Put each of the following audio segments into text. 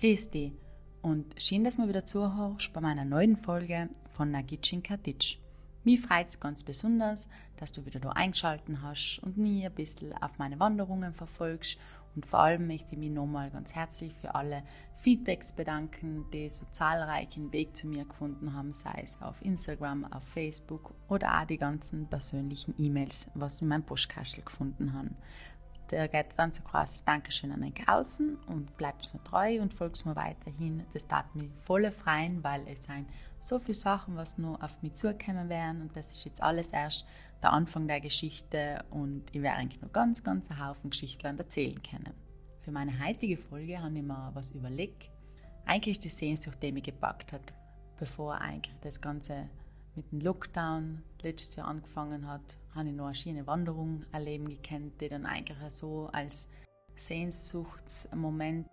Grüß dich und schön, dass du wieder zuhörst bei meiner neuen Folge von Nagitschin Katic. Mich freut es ganz besonders, dass du wieder da eingeschaltet hast und mich ein bisschen auf meine Wanderungen verfolgst. Und vor allem möchte ich mich nochmal ganz herzlich für alle Feedbacks bedanken, die so zahlreichen Weg zu mir gefunden haben, sei es auf Instagram, auf Facebook oder auch die ganzen persönlichen E-Mails, was in meinem Postkastel gefunden habe der geht ganz ein großes Dankeschön an euch außen und bleibt mir treu und folgt mir weiterhin. Das tat mich voll freuen, weil es sind so viele Sachen, was nur auf mich zukommen werden und das ist jetzt alles erst der Anfang der Geschichte und ich werde eigentlich noch ganz, ganz einen Haufen Geschichten erzählen können. Für meine heutige Folge habe ich mir was überlegt. Eigentlich ist die Sehnsucht, die mich gepackt hat, bevor eigentlich das Ganze mit dem Lockdown letztes Jahr angefangen hat, habe ich noch eine schöne Wanderung erleben gekannt, die dann eigentlich so als Sehnsuchtsmoment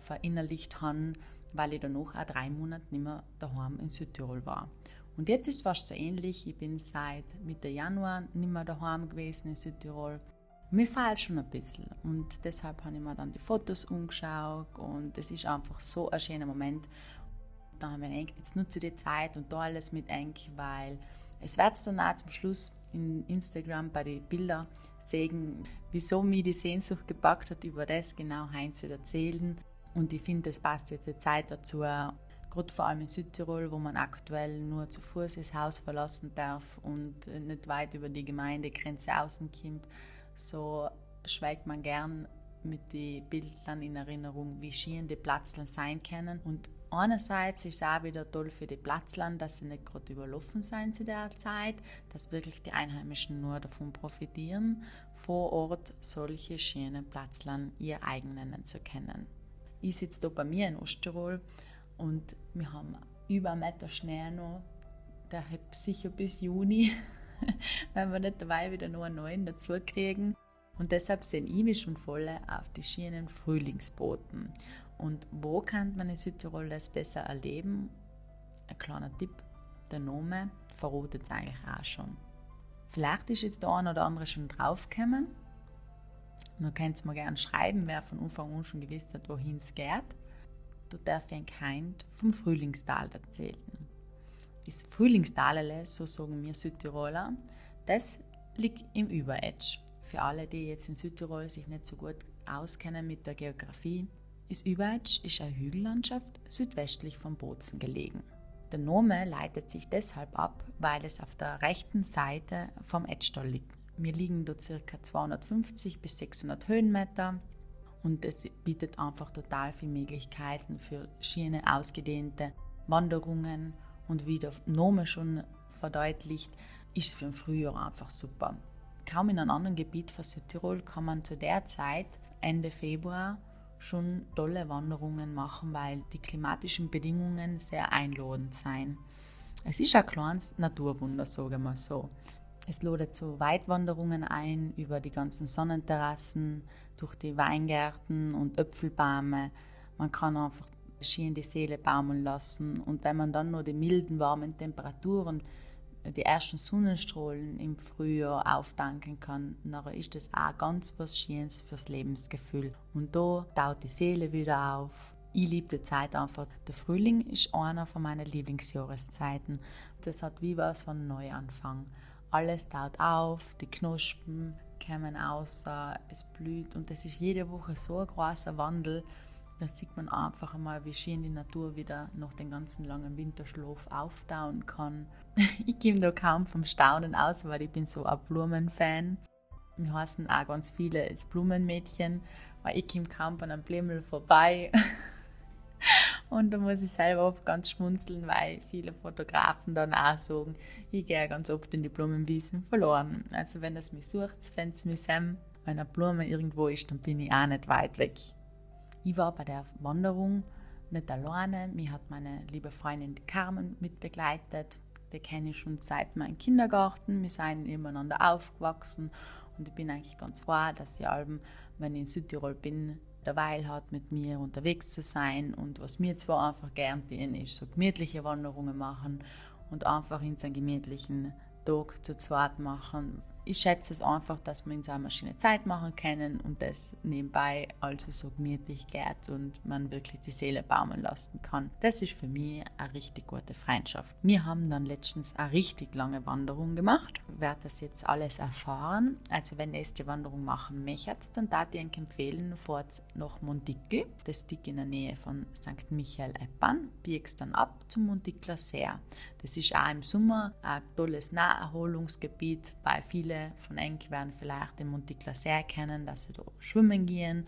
verinnerlicht haben, weil ich danach auch drei Monate nicht mehr daheim in Südtirol war. Und jetzt ist es fast so ähnlich. Ich bin seit Mitte Januar nicht mehr daheim gewesen in Südtirol. Mir fehlt schon ein bisschen und deshalb habe ich mir dann die Fotos umgeschaut und es ist einfach so ein schöner Moment da haben wir gedacht, jetzt nutze die Zeit und da alles mit eng, weil es wird dann auch zum Schluss in Instagram bei den Bildern sehen, wieso mich die Sehnsucht gepackt hat, über das genau Heinz zu erzählen. Und ich finde, es passt jetzt die Zeit dazu, gerade vor allem in Südtirol, wo man aktuell nur zu Fuß das Haus verlassen darf und nicht weit über die Gemeindegrenze außen kommt. So schweigt man gern mit den Bildern in Erinnerung, wie schön die Platzlen sein können. Und einerseits ist es auch wieder toll für die Platzland, dass sie nicht gerade überlaufen sind zu der Zeit, dass wirklich die Einheimischen nur davon profitieren, vor Ort solche schönen Platzland ihr eigen nennen zu können. Ich sitze hier bei mir in Osttirol und wir haben über einen Meter Schnee noch, der hat sicher bis Juni, wenn wir nicht dabei wieder nur einen neuen dazu kriegen. Und deshalb sehen ich mich schon voll auf die schönen Frühlingsboten. Und wo kann man in Südtirol das besser erleben? Ein kleiner Tipp, der Name verrotet es eigentlich auch schon. Vielleicht ist jetzt der eine oder andere schon draufgekommen. Man könnt es mir gerne schreiben, wer von Anfang an schon gewusst hat, wohin es geht. Du darfst ein Kind vom Frühlingstal erzählen. Das Frühlingstal, so sagen wir Südtiroler, das liegt im Überetsch. Für alle, die jetzt in Südtirol sich nicht so gut auskennen mit der Geografie, das Überetsch ist eine Hügellandschaft südwestlich von Bozen gelegen. Der Name leitet sich deshalb ab, weil es auf der rechten Seite vom Etschtal liegt. Wir liegen dort ca. 250 bis 600 Höhenmeter und es bietet einfach total viele Möglichkeiten für schöne, ausgedehnte Wanderungen und wie der Name schon verdeutlicht, ist es für den Frühjahr einfach super. Kaum in einem anderen Gebiet von Südtirol kann man zu der Zeit, Ende Februar, schon tolle Wanderungen machen, weil die klimatischen Bedingungen sehr einladend sind. Es ist ein kleines Naturwunder, sagen wir so. Es ladet zu Weitwanderungen ein über die ganzen Sonnenterrassen, durch die Weingärten und Äpfelbäume. Man kann einfach schön die Seele baumeln lassen und wenn man dann nur die milden, warmen Temperaturen die ersten Sonnenstrahlen im Frühjahr auftanken kann, dann ist das auch ganz was Schönes fürs Lebensgefühl. Und da taut die Seele wieder auf. Ich liebe die Zeit einfach. Der Frühling ist einer von meinen Lieblingsjahreszeiten. Das hat wie was von Neuanfang. Alles taut auf, die Knospen kommen aus, es blüht und das ist jede Woche so ein großer Wandel da sieht man einfach einmal, wie schön die Natur wieder nach dem ganzen langen Winterschlaf auftauen kann. ich komme da kaum vom Staunen aus, weil ich bin so ein Blumenfan. Wir heißen auch ganz viele als Blumenmädchen, weil ich komme kaum von einem Blümel vorbei. Und da muss ich selber oft ganz schmunzeln, weil viele Fotografen dann auch sagen, ich gehe ganz oft in die Blumenwiesen verloren. Also wenn das mich sucht, wenn es mich Sam, wenn eine Blume irgendwo ist, dann bin ich auch nicht weit weg. Ich war bei der Wanderung nicht alleine. Mich hat meine liebe Freundin Carmen mitbegleitet. Die kenne ich schon seit meinem Kindergarten. Wir sind nebeneinander aufgewachsen und ich bin eigentlich ganz froh, dass sie allem, wenn ich in Südtirol bin, derweil hat, mit mir unterwegs zu sein. Und was mir zwar einfach gern tun, ist so gemütliche Wanderungen machen und einfach in seinen gemütlichen Tag zu zweit machen. Ich schätze es einfach, dass wir in so einer Maschine Zeit machen können und das nebenbei also so gemütlich geht und man wirklich die Seele baumeln lassen kann. Das ist für mich eine richtig gute Freundschaft. Wir haben dann letztens eine richtig lange Wanderung gemacht. Werde das jetzt alles erfahren. Also wenn ihr die Wanderung machen möchtet, dann darf ich euch empfehlen, fahrt nach Montickel. Das liegt in der Nähe von St. Michael Eppan. Biegst dann ab zum Montickler See. Das ist auch im Sommer ein tolles Naherholungsgebiet, weil viele von euch werden vielleicht den Monticler See kennen, dass sie da schwimmen gehen.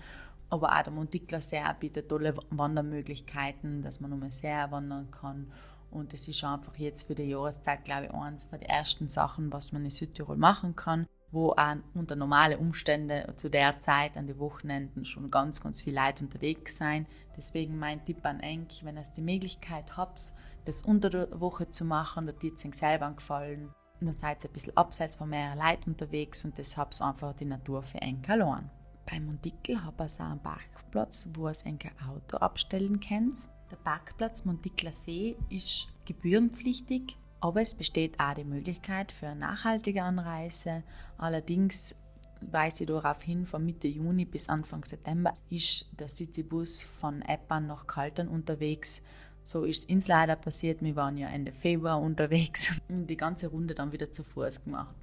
Aber auch der Monticler See bietet tolle Wandermöglichkeiten, dass man den See wandern kann. Und es ist einfach jetzt für die Jahreszeit, glaube ich, eines den ersten Sachen, was man in Südtirol machen kann, wo auch unter normalen Umständen zu der Zeit an den Wochenenden schon ganz, ganz viele Leute unterwegs sein. Deswegen mein Tipp an euch, wenn ihr die Möglichkeit habt, das unter der Woche zu machen, da tut es selber gefallen. Und dann seid ihr ein bisschen abseits von mehreren Leuten unterwegs und das habt einfach die Natur für einen allein. Bei Montikel habe ich auch einen Parkplatz, wo ihr ein Auto abstellen könnt. Der Parkplatz Montikler See ist gebührenpflichtig, aber es besteht auch die Möglichkeit für eine nachhaltige Anreise. Allerdings weise ich darauf hin, von Mitte Juni bis Anfang September ist der Citybus von Eppan nach Kaltern unterwegs so ist es uns leider passiert. Wir waren ja Ende Februar unterwegs und die ganze Runde dann wieder zu Fuß gemacht.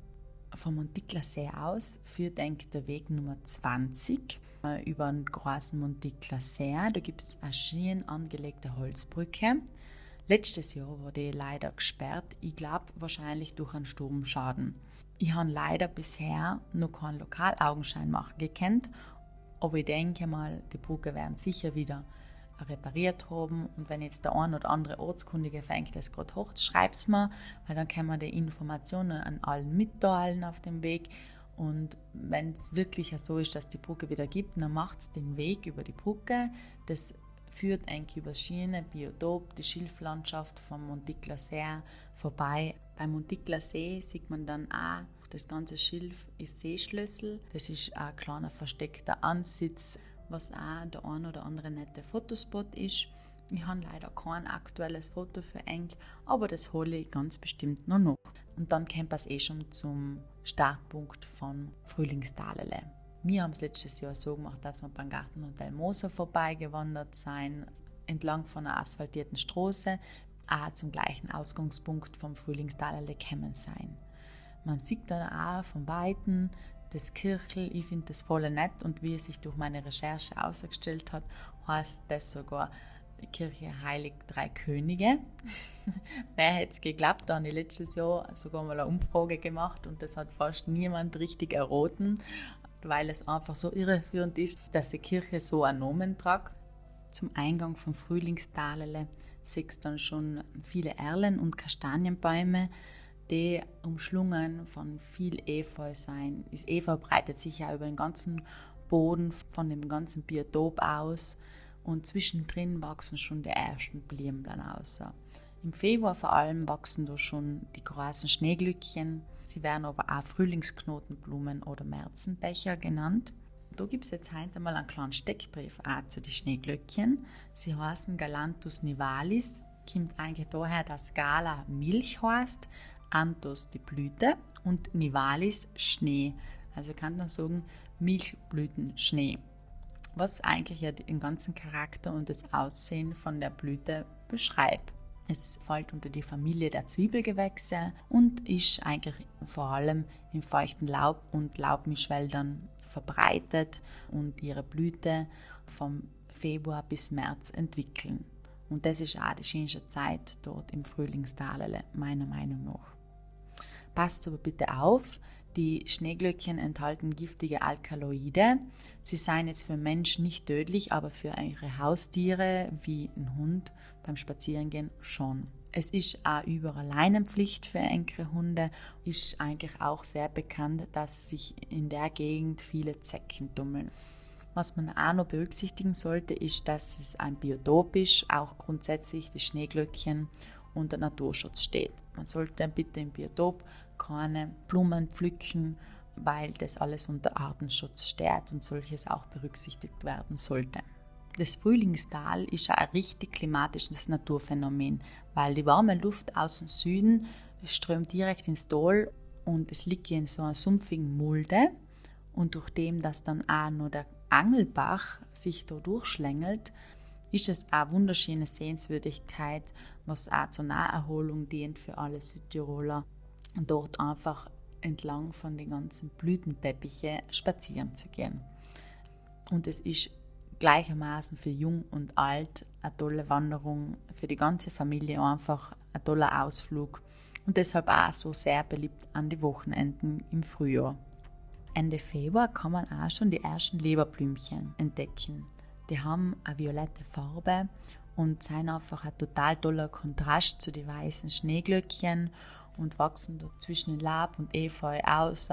Vom Montikler See aus führt denke der Weg Nummer 20 äh, über den großen Montikler See. Da gibt es eine schön angelegte Holzbrücke. Letztes Jahr war die leider gesperrt. Ich glaube wahrscheinlich durch einen Sturmschaden. Ich habe leider bisher noch keinen Lokalaugenschein machen gekannt, aber ich denke mal, die Brücke werden sicher wieder repariert haben. Und wenn jetzt der ein oder andere Ortskundige fängt das gerade hoch, schreibt es mir, weil dann kann man die Informationen an allen mitteilen auf dem Weg. Und wenn es wirklich so ist, dass die Brücke wieder gibt, dann macht es den Weg über die Brücke. Das führt eigentlich über Schiene, Biotop, die Schilflandschaft vom Montikler See vorbei. Beim Montikler See sieht man dann auch, das ganze Schilf ist Seeschlüssel. Das ist ein kleiner versteckter Ansitz was auch der ein oder andere nette Fotospot ist. Ich habe leider kein aktuelles Foto für Eng, aber das hole ich ganz bestimmt noch noch. Und dann kommt es eh schon zum Startpunkt von Frühlingstalele. Wir haben es letztes Jahr so gemacht, dass wir beim Gartenhotel Moser vorbeigewandert sind, entlang von einer asphaltierten Straße, auch zum gleichen Ausgangspunkt vom Frühlingstalele gekommen sein. Man sieht dann auch von Weitem das Kirchel, ich finde das voll nett und wie es sich durch meine Recherche ausgestellt hat, heißt das sogar Kirche Heilig Drei Könige. Wer hätte es geglaubt, da habe ich letztes Jahr sogar mal eine Umfrage gemacht und das hat fast niemand richtig erroten, weil es einfach so irreführend ist, dass die Kirche so einen Namen tragt. Zum Eingang vom Frühlingstalele siehst du dann schon viele Erlen und Kastanienbäume die umschlungen von viel Efeu sein. Das Efeu breitet sich ja über den ganzen Boden von dem ganzen Biotop aus und zwischendrin wachsen schon die ersten Blümchen aus. Im Februar vor allem wachsen da schon die großen Schneeglückchen. Sie werden aber auch Frühlingsknotenblumen oder Märzenbecher genannt. Da gibt es jetzt heute mal einen kleinen Steckbrief auch zu den Schneeglöckchen. Sie heißen Galanthus nivalis, kommt eigentlich daher, dass Gala Milch heißt, Anthos die Blüte und Nivalis Schnee. Also kann man sagen Milchblütenschnee. Was eigentlich ja den ganzen Charakter und das Aussehen von der Blüte beschreibt. Es fällt unter die Familie der Zwiebelgewächse und ist eigentlich vor allem in feuchten Laub- und Laubmischwäldern verbreitet und ihre Blüte vom Februar bis März entwickeln. Und das ist auch die schönste Zeit dort im Frühlingstalele, meiner Meinung nach. Passt aber bitte auf, die Schneeglöckchen enthalten giftige Alkaloide. Sie seien jetzt für Menschen nicht tödlich, aber für eure Haustiere wie ein Hund beim Spazierengehen schon. Es ist auch überall Leinenpflicht für enkere Hunde. Ist eigentlich auch sehr bekannt, dass sich in der Gegend viele Zecken tummeln. Was man auch noch berücksichtigen sollte, ist, dass es ein Biotop ist, auch grundsätzlich die Schneeglöckchen unter Naturschutz steht. Man sollte bitte im Biotop keine Blumen pflücken, weil das alles unter Artenschutz steht und solches auch berücksichtigt werden sollte. Das Frühlingstal ist ein richtig klimatisches Naturphänomen, weil die warme Luft aus dem Süden strömt direkt ins Tal und es liegt in so einer sumpfigen Mulde und durch dem, dass dann auch nur der Angelbach sich da durchschlängelt, ist es eine wunderschöne Sehenswürdigkeit, was auch zur Naherholung dient für alle Südtiroler. Dort einfach entlang von den ganzen Blütenteppiche spazieren zu gehen. Und es ist gleichermaßen für jung und alt eine tolle Wanderung, für die ganze Familie einfach ein toller Ausflug und deshalb auch so sehr beliebt an die Wochenenden im Frühjahr. Ende Februar kann man auch schon die ersten Leberblümchen entdecken. Die haben eine violette Farbe und sind einfach ein total toller Kontrast zu den weißen Schneeglöckchen und wachsen dort zwischen Lab und Efeu aus.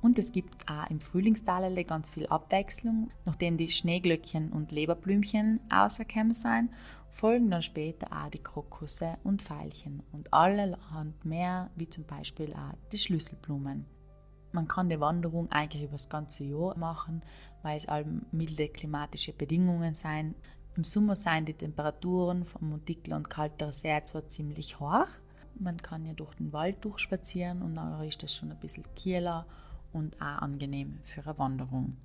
Und es gibt auch im Frühlingstalele ganz viel Abwechslung. Nachdem die Schneeglöckchen und Leberblümchen auserkämmen sind, folgen dann später auch die Krokusse und Veilchen und alle haben mehr, wie zum Beispiel auch die Schlüsselblumen. Man kann die Wanderung eigentlich über das ganze Jahr machen, weil es allem milde klimatische Bedingungen sind. Im Sommer sind die Temperaturen vom Montikler und Kalter sehr zwar ziemlich hoch. Man kann ja durch den Wald durchspazieren und dann ist das schon ein bisschen kieler und auch angenehm für eine Wanderung.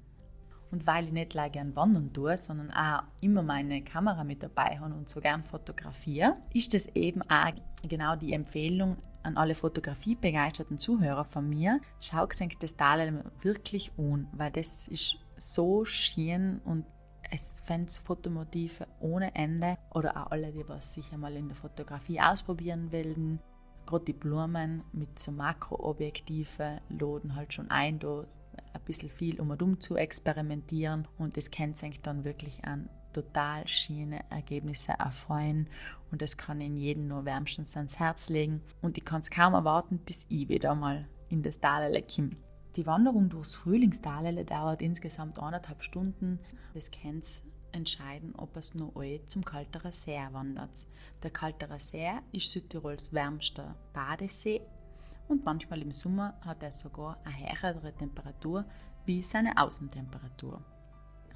Und weil ich nicht gleich gern wandern tue, sondern auch immer meine Kamera mit dabei habe und so gern fotografiere, ist das eben auch genau die Empfehlung an alle fotografiebegeisterten Zuhörer von mir. Schau das Tal wirklich an, weil das ist so schön und es fände Fotomotive ohne Ende oder auch alle, die was sich einmal in der Fotografie ausprobieren wollen. Gerade die Blumen mit so Makroobjektiven laden halt schon ein, da ein bisschen viel um und um zu experimentieren und das kennt sich dann wirklich an total schöne Ergebnisse erfreuen und das kann in jedem nur wärmstens ans Herz legen und ich kann es kaum erwarten, bis ich wieder mal in das Talele komme. Die Wanderung durchs Frühlingstalele dauert insgesamt eineinhalb Stunden. Das kennt entscheiden, ob es nur zum Kalterer See wandert. Der Kalterer See ist Südtirols wärmster Badesee und manchmal im Sommer hat er sogar eine höhere Temperatur wie seine Außentemperatur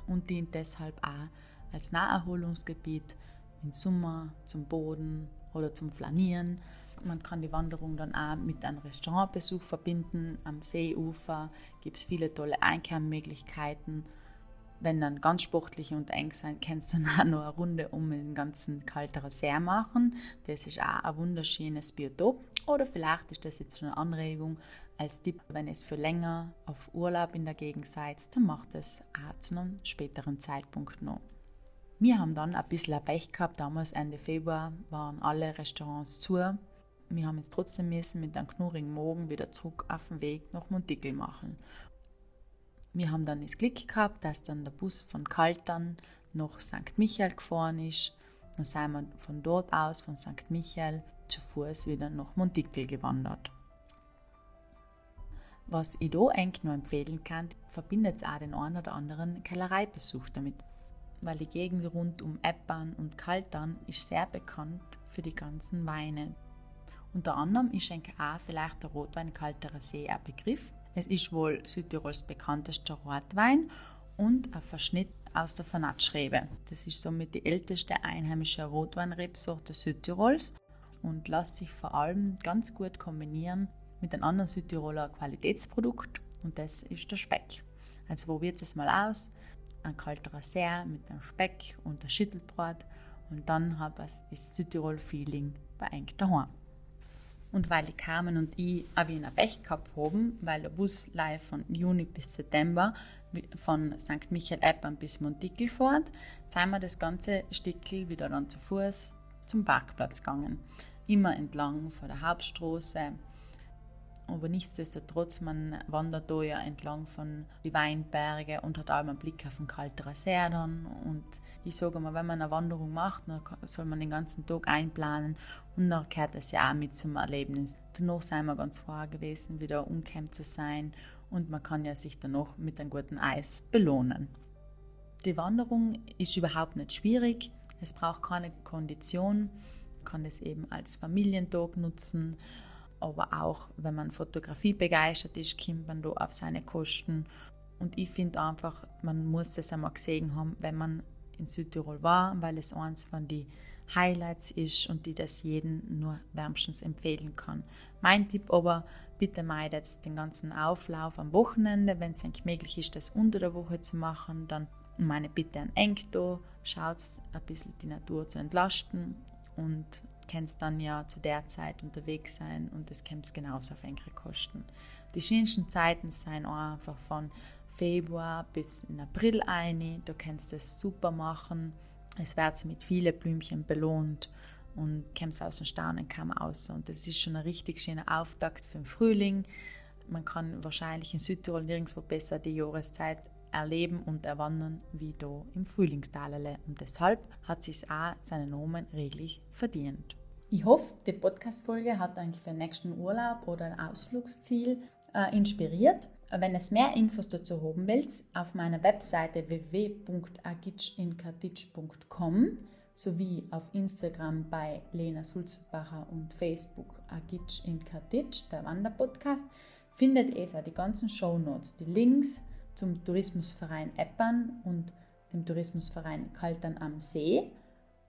und dient deshalb auch als Naherholungsgebiet im Sommer zum Boden oder zum Flanieren. Man kann die Wanderung dann auch mit einem Restaurantbesuch verbinden. Am Seeufer gibt es viele tolle Einkehrmöglichkeiten wenn dann ganz sportlich und eng sein, kannst du dann auch noch eine Runde um den ganzen kalteren See machen. Das ist auch ein wunderschönes Biotop. Oder vielleicht ist das jetzt schon eine Anregung als Tipp, wenn es für länger auf Urlaub in der Gegend seid, dann macht es auch zu einem späteren Zeitpunkt noch. Wir haben dann ein bisschen Pech gehabt. Damals Ende Februar waren alle Restaurants zu. Wir haben jetzt trotzdem müssen mit einem knurrigen Morgen wieder zurück auf den Weg nach Montickel machen. Wir haben dann das Glück gehabt, dass dann der Bus von Kaltern nach St. Michael gefahren ist. Dann sind wir von dort aus, von St. Michael, zu Fuß wieder nach Montickel gewandert. Was ich da eigentlich nur empfehlen kann, verbindet auch den einen oder anderen Kellereibesuch damit. Weil die Gegend rund um Eppern und Kaltern ist sehr bekannt für die ganzen Weine. Unter anderem ist auch vielleicht der Rotwein Kalterer See ein Begriff, es ist wohl Südtirols bekanntester Rotwein und ein Verschnitt aus der Fanatschrebe. Das ist somit die älteste einheimische Rotweinrebsorte Südtirols und lässt sich vor allem ganz gut kombinieren mit einem anderen Südtiroler Qualitätsprodukt und das ist der Speck. Also probiert es mal aus. Ein kalter See mit einem Speck und einem Schüttelbrot und dann habe ich das Südtirol-Feeling bei euch daheim. Und weil die Carmen und ich auch Wiener Pech gehabt haben, weil der Bus live von Juni bis September von St. Michael Eppern bis Montickel fährt, sind wir das ganze Stickel wieder dann zu Fuß zum Parkplatz gegangen. Immer entlang von der Hauptstraße, aber nichtsdestotrotz, man wandert da ja entlang von den Weinbergen und hat auch einen Blick auf den kalteren See dann. Und ich sage mal, wenn man eine Wanderung macht, dann soll man den ganzen Tag einplanen und dann gehört das ja auch mit zum Erlebnis. Danach sind wir ganz froh gewesen, wieder umkämmt zu sein und man kann ja sich danach mit einem guten Eis belohnen. Die Wanderung ist überhaupt nicht schwierig. Es braucht keine Kondition. Man kann es eben als Familientag nutzen aber auch wenn man Fotografie begeistert ist, kommt man da auf seine Kosten. Und ich finde einfach, man muss es einmal gesehen haben, wenn man in Südtirol war, weil es eins von den Highlights ist und die das jeden nur wärmstens empfehlen kann. Mein Tipp aber, Bitte meidet den ganzen Auflauf am Wochenende. Wenn es eigentlich möglich ist, das unter der Woche zu machen, dann meine Bitte an Enkto. Schaut ein bisschen die Natur zu entlasten und kannst dann ja zu der Zeit unterwegs sein und das kannst genauso auf Enkel kosten. Die schönsten Zeiten sind auch einfach von Februar bis in April ein. Du kannst das super machen. Es wird mit vielen Blümchen belohnt und kommst aus dem Staunen kaum aus. Und das ist schon ein richtig schöner Auftakt für den Frühling. Man kann wahrscheinlich in Südtirol nirgendwo besser die Jahreszeit erleben und erwandern wie da im Frühlingstalele. Und deshalb hat sich auch seinen Namen reglich verdient. Ich hoffe, die Podcast-Folge hat eigentlich für den nächsten Urlaub oder ein Ausflugsziel äh, inspiriert. Wenn es mehr Infos dazu haben willst, auf meiner Webseite www.agitchinkatitsch.com sowie auf Instagram bei Lena Sulzenbacher und Facebook Agitsch in Katitsch, der Wanderpodcast, findet ihr die ganzen Shownotes, die Links zum Tourismusverein Eppern und dem Tourismusverein Kaltern am See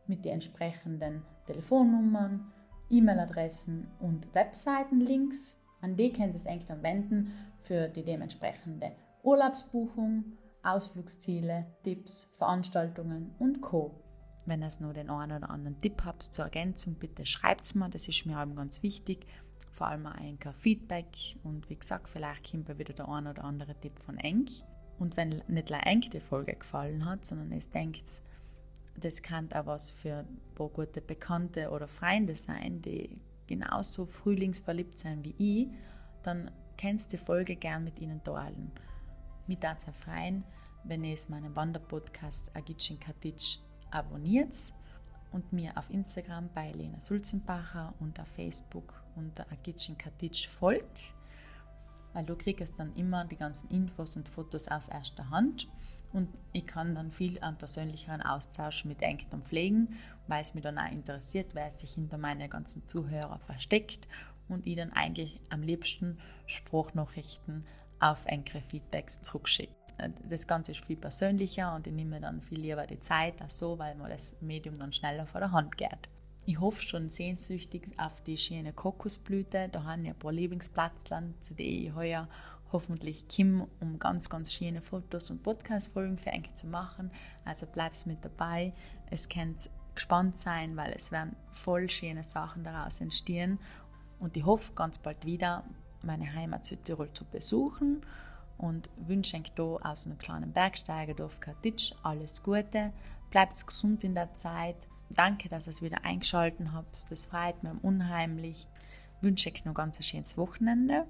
mit den entsprechenden Telefonnummern, E-Mail-Adressen und Webseitenlinks. An die könnt ihr es eigentlich dann wenden für die dementsprechende Urlaubsbuchung, Ausflugsziele, Tipps, Veranstaltungen und Co. Wenn ihr nur den einen oder anderen Tipp habt zur Ergänzung, bitte schreibt es mir, das ist mir eben ganz wichtig. Vor allem ein Feedback und wie gesagt, vielleicht kommt wieder der ein oder andere Tipp von Enk. Und wenn nicht nur Enk die Folge gefallen hat, sondern es denkt, das kann auch was für ein paar gute Bekannte oder Freunde sein, die genauso frühlingsverliebt sind wie ich, dann kannst du die Folge gern mit ihnen teilen. Würde es freuen, wenn ihr meinen Wanderpodcast Agitschin Katitsch abonniert und mir auf Instagram bei Lena Sulzenbacher und auf Facebook unter Agitschin Katitsch folgt, weil du kriegst dann immer die ganzen Infos und Fotos aus erster Hand und ich kann dann viel an persönlicheren Austausch mit Engten pflegen, weil es mich dann auch interessiert, wer sich hinter meinen ganzen Zuhörer versteckt und ich dann eigentlich am liebsten Spruchnachrichten auf engere Feedbacks zurückschicke. Das Ganze ist viel persönlicher und ich nehme dann viel lieber die Zeit auch so, weil mir das Medium dann schneller vor der Hand geht. Ich hoffe schon sehnsüchtig auf die schöne Kokosblüte. Da haben wir ein paar Lieblingsplatzland, zu denen ich heuer hoffentlich Kim, um ganz, ganz schöne Fotos und Podcast-Folgen für euch zu machen. Also bleibst mit dabei. Es könnt gespannt sein, weil es werden voll schöne Sachen daraus entstehen und ich hoffe ganz bald wieder meine Heimat Südtirol zu besuchen und wünsche euch da aus einem kleinen Bergsteigerdorf Katitsch alles Gute. Bleibt gesund in der Zeit. Danke, dass ihr es wieder eingeschaltet habt. Das freut mich unheimlich. Ich wünsche euch noch ganz ein schönes Wochenende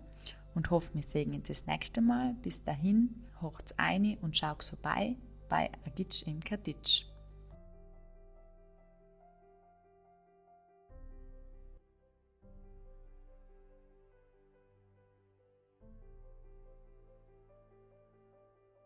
und hoffe, wir sehen uns das nächste Mal. Bis dahin, hocht's ein und schaut vorbei bei Agitsch in Katitsch.